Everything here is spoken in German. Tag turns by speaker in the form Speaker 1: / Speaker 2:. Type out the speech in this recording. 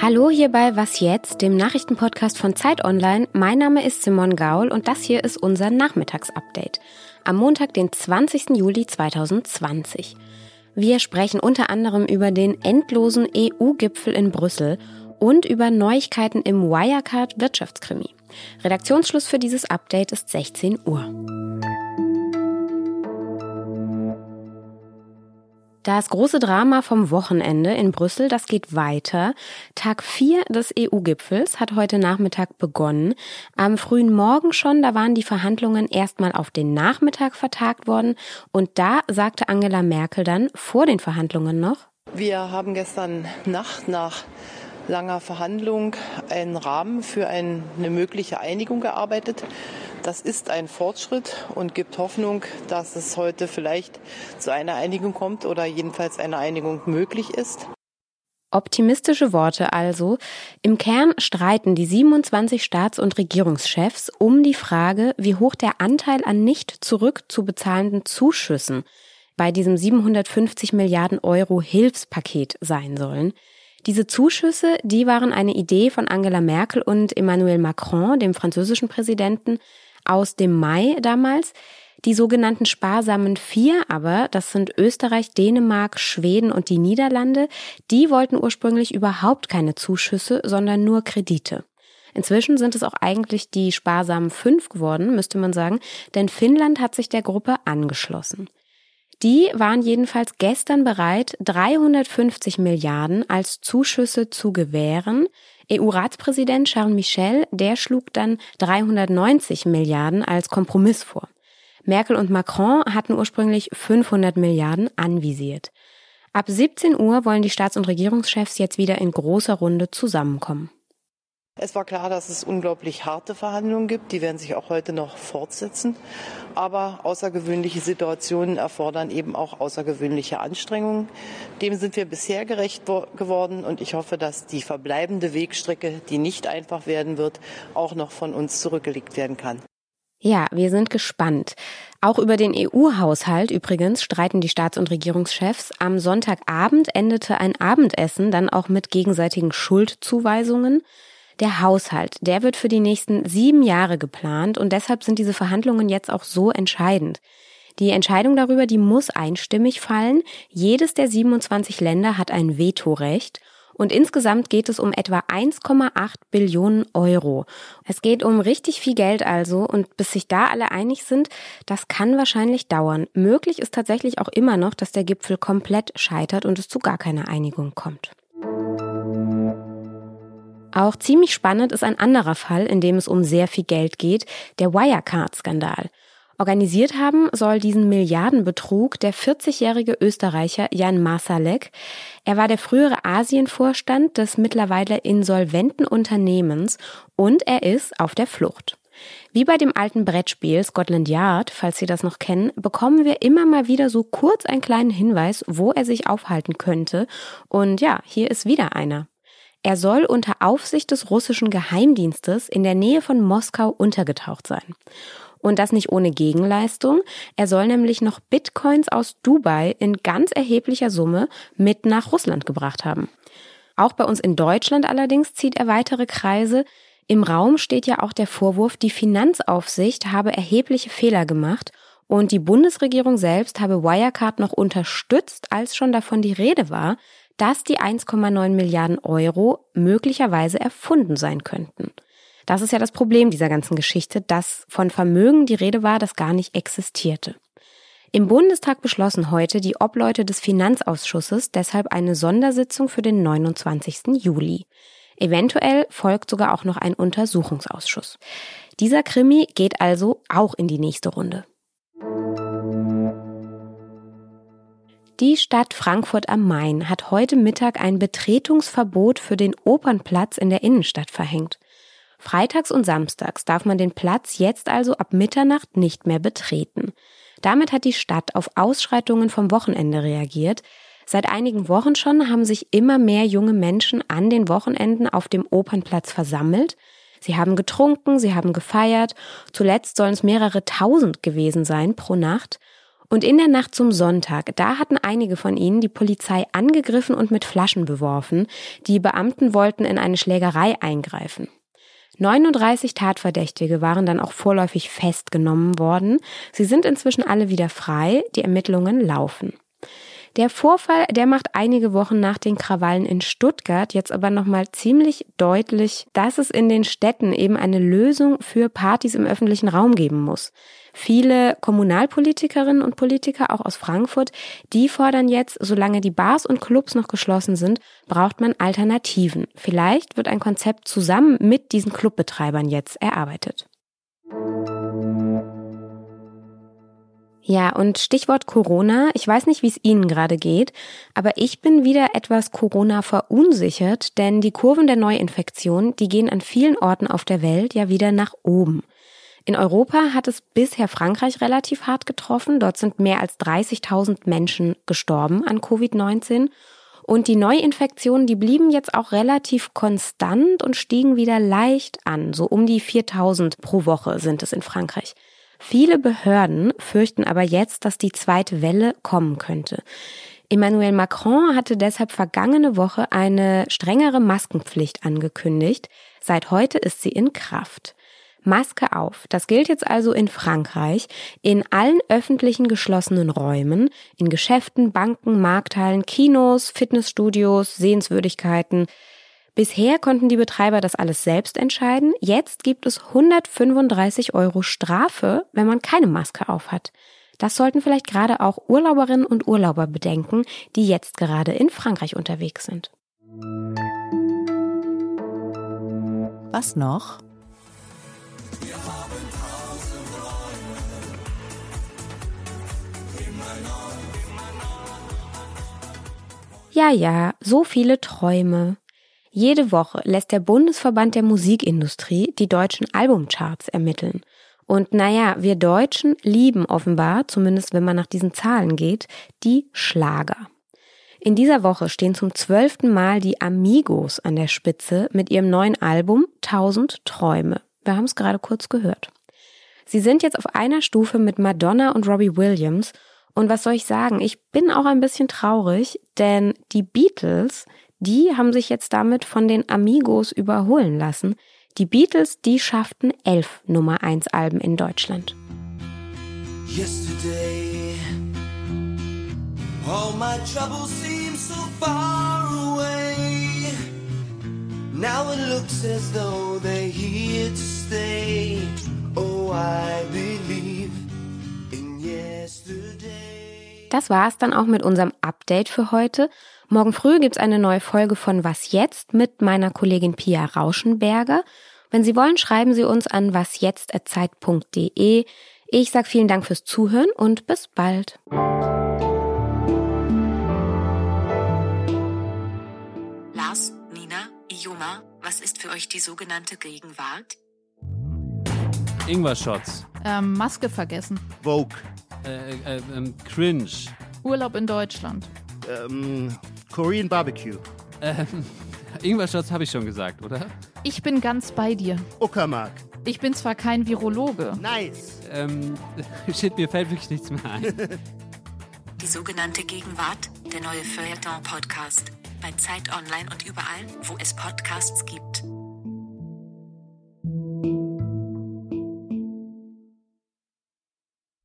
Speaker 1: Hallo hier bei Was jetzt, dem Nachrichtenpodcast von Zeit Online. Mein Name ist Simon Gaul und das hier ist unser Nachmittagsupdate. Am Montag, den 20. Juli 2020. Wir sprechen unter anderem über den endlosen EU-Gipfel in Brüssel und über Neuigkeiten im Wirecard Wirtschaftskrimi. Redaktionsschluss für dieses Update ist 16 Uhr. Das große Drama vom Wochenende in Brüssel, das geht weiter. Tag 4 des EU-Gipfels hat heute Nachmittag begonnen. Am frühen Morgen schon, da waren die Verhandlungen erstmal auf den Nachmittag vertagt worden. Und da sagte Angela Merkel dann vor den Verhandlungen noch,
Speaker 2: wir haben gestern Nacht nach langer Verhandlung einen Rahmen für eine mögliche Einigung gearbeitet. Das ist ein Fortschritt und gibt Hoffnung, dass es heute vielleicht zu einer Einigung kommt oder jedenfalls eine Einigung möglich ist.
Speaker 1: Optimistische Worte also. Im Kern streiten die 27 Staats- und Regierungschefs um die Frage, wie hoch der Anteil an nicht zurückzubezahlenden Zuschüssen bei diesem 750 Milliarden Euro Hilfspaket sein sollen. Diese Zuschüsse, die waren eine Idee von Angela Merkel und Emmanuel Macron, dem französischen Präsidenten, aus dem Mai damals. Die sogenannten sparsamen Vier aber, das sind Österreich, Dänemark, Schweden und die Niederlande, die wollten ursprünglich überhaupt keine Zuschüsse, sondern nur Kredite. Inzwischen sind es auch eigentlich die sparsamen Fünf geworden, müsste man sagen, denn Finnland hat sich der Gruppe angeschlossen. Die waren jedenfalls gestern bereit, 350 Milliarden als Zuschüsse zu gewähren. EU-Ratspräsident Charles Michel, der schlug dann 390 Milliarden als Kompromiss vor. Merkel und Macron hatten ursprünglich 500 Milliarden anvisiert. Ab 17 Uhr wollen die Staats- und Regierungschefs jetzt wieder in großer Runde zusammenkommen.
Speaker 2: Es war klar, dass es unglaublich harte Verhandlungen gibt. Die werden sich auch heute noch fortsetzen. Aber außergewöhnliche Situationen erfordern eben auch außergewöhnliche Anstrengungen. Dem sind wir bisher gerecht geworden und ich hoffe, dass die verbleibende Wegstrecke, die nicht einfach werden wird, auch noch von uns zurückgelegt werden kann.
Speaker 1: Ja, wir sind gespannt. Auch über den EU-Haushalt übrigens streiten die Staats- und Regierungschefs. Am Sonntagabend endete ein Abendessen dann auch mit gegenseitigen Schuldzuweisungen. Der Haushalt, der wird für die nächsten sieben Jahre geplant und deshalb sind diese Verhandlungen jetzt auch so entscheidend. Die Entscheidung darüber, die muss einstimmig fallen. Jedes der 27 Länder hat ein Vetorecht. Und insgesamt geht es um etwa 1,8 Billionen Euro. Es geht um richtig viel Geld also und bis sich da alle einig sind, das kann wahrscheinlich dauern. Möglich ist tatsächlich auch immer noch, dass der Gipfel komplett scheitert und es zu gar keiner Einigung kommt. Auch ziemlich spannend ist ein anderer Fall, in dem es um sehr viel Geld geht, der Wirecard-Skandal. Organisiert haben soll diesen Milliardenbetrug der 40-jährige Österreicher Jan Masalek. Er war der frühere Asienvorstand des mittlerweile insolventen Unternehmens und er ist auf der Flucht. Wie bei dem alten Brettspiel Scotland Yard, falls Sie das noch kennen, bekommen wir immer mal wieder so kurz einen kleinen Hinweis, wo er sich aufhalten könnte. Und ja, hier ist wieder einer. Er soll unter Aufsicht des russischen Geheimdienstes in der Nähe von Moskau untergetaucht sein. Und das nicht ohne Gegenleistung. Er soll nämlich noch Bitcoins aus Dubai in ganz erheblicher Summe mit nach Russland gebracht haben. Auch bei uns in Deutschland allerdings zieht er weitere Kreise. Im Raum steht ja auch der Vorwurf, die Finanzaufsicht habe erhebliche Fehler gemacht und die Bundesregierung selbst habe Wirecard noch unterstützt, als schon davon die Rede war, dass die 1,9 Milliarden Euro möglicherweise erfunden sein könnten. Das ist ja das Problem dieser ganzen Geschichte, dass von Vermögen die Rede war, das gar nicht existierte. Im Bundestag beschlossen heute die Obleute des Finanzausschusses deshalb eine Sondersitzung für den 29. Juli. Eventuell folgt sogar auch noch ein Untersuchungsausschuss. Dieser Krimi geht also auch in die nächste Runde. Die Stadt Frankfurt am Main hat heute Mittag ein Betretungsverbot für den Opernplatz in der Innenstadt verhängt. Freitags und samstags darf man den Platz jetzt also ab Mitternacht nicht mehr betreten. Damit hat die Stadt auf Ausschreitungen vom Wochenende reagiert. Seit einigen Wochen schon haben sich immer mehr junge Menschen an den Wochenenden auf dem Opernplatz versammelt. Sie haben getrunken, sie haben gefeiert. Zuletzt sollen es mehrere tausend gewesen sein pro Nacht. Und in der Nacht zum Sonntag, da hatten einige von ihnen die Polizei angegriffen und mit Flaschen beworfen. Die Beamten wollten in eine Schlägerei eingreifen. 39 Tatverdächtige waren dann auch vorläufig festgenommen worden. Sie sind inzwischen alle wieder frei. Die Ermittlungen laufen. Der Vorfall, der macht einige Wochen nach den Krawallen in Stuttgart jetzt aber nochmal ziemlich deutlich, dass es in den Städten eben eine Lösung für Partys im öffentlichen Raum geben muss. Viele Kommunalpolitikerinnen und Politiker, auch aus Frankfurt, die fordern jetzt, solange die Bars und Clubs noch geschlossen sind, braucht man Alternativen. Vielleicht wird ein Konzept zusammen mit diesen Clubbetreibern jetzt erarbeitet. Ja, und Stichwort Corona. Ich weiß nicht, wie es Ihnen gerade geht, aber ich bin wieder etwas Corona verunsichert, denn die Kurven der Neuinfektion, die gehen an vielen Orten auf der Welt ja wieder nach oben. In Europa hat es bisher Frankreich relativ hart getroffen. Dort sind mehr als 30.000 Menschen gestorben an Covid-19. Und die Neuinfektionen, die blieben jetzt auch relativ konstant und stiegen wieder leicht an. So um die 4000 pro Woche sind es in Frankreich. Viele Behörden fürchten aber jetzt, dass die zweite Welle kommen könnte. Emmanuel Macron hatte deshalb vergangene Woche eine strengere Maskenpflicht angekündigt. Seit heute ist sie in Kraft. Maske auf. Das gilt jetzt also in Frankreich, in allen öffentlichen geschlossenen Räumen, in Geschäften, Banken, Markthallen, Kinos, Fitnessstudios, Sehenswürdigkeiten. Bisher konnten die Betreiber das alles selbst entscheiden. Jetzt gibt es 135 Euro Strafe, wenn man keine Maske auf hat. Das sollten vielleicht gerade auch Urlauberinnen und Urlauber bedenken, die jetzt gerade in Frankreich unterwegs sind.
Speaker 3: Was noch?
Speaker 1: Ja, ja, so viele Träume. Jede Woche lässt der Bundesverband der Musikindustrie die deutschen Albumcharts ermitteln. Und naja, wir Deutschen lieben offenbar, zumindest wenn man nach diesen Zahlen geht, die Schlager. In dieser Woche stehen zum zwölften Mal die Amigos an der Spitze mit ihrem neuen Album 1000 Träume. Wir haben es gerade kurz gehört. Sie sind jetzt auf einer Stufe mit Madonna und Robbie Williams und was soll ich sagen? Ich bin auch ein bisschen traurig, denn die Beatles, die haben sich jetzt damit von den Amigos überholen lassen. Die Beatles, die schafften elf Nummer 1 Alben in Deutschland. Yesterday, all my troubles seem so far away. Now it looks as though they're here to stay. Oh, I believe. Das war es dann auch mit unserem Update für heute. Morgen früh gibt's eine neue Folge von Was jetzt mit meiner Kollegin Pia Rauschenberger. Wenn Sie wollen, schreiben Sie uns an wasjetzt.zeit.de. Ich sage vielen Dank fürs Zuhören und bis bald.
Speaker 4: Lars, Nina, Ioma, was ist für euch die sogenannte Gegenwart?
Speaker 5: Ingwer-Shots.
Speaker 6: Ähm, Maske vergessen.
Speaker 7: Vogue.
Speaker 5: Äh, äh, ähm, cringe.
Speaker 6: Urlaub in Deutschland.
Speaker 7: Ähm, Korean Barbecue.
Speaker 5: Ähm, Ingwer-Shots habe ich schon gesagt, oder?
Speaker 6: Ich bin ganz bei dir.
Speaker 7: Uckermark.
Speaker 6: Ich bin zwar kein Virologe.
Speaker 7: Nice.
Speaker 5: Ähm, shit, mir fällt wirklich nichts mehr ein.
Speaker 4: Die sogenannte Gegenwart, der neue Feuilleton-Podcast. Bei Zeit Online und überall, wo es Podcasts gibt.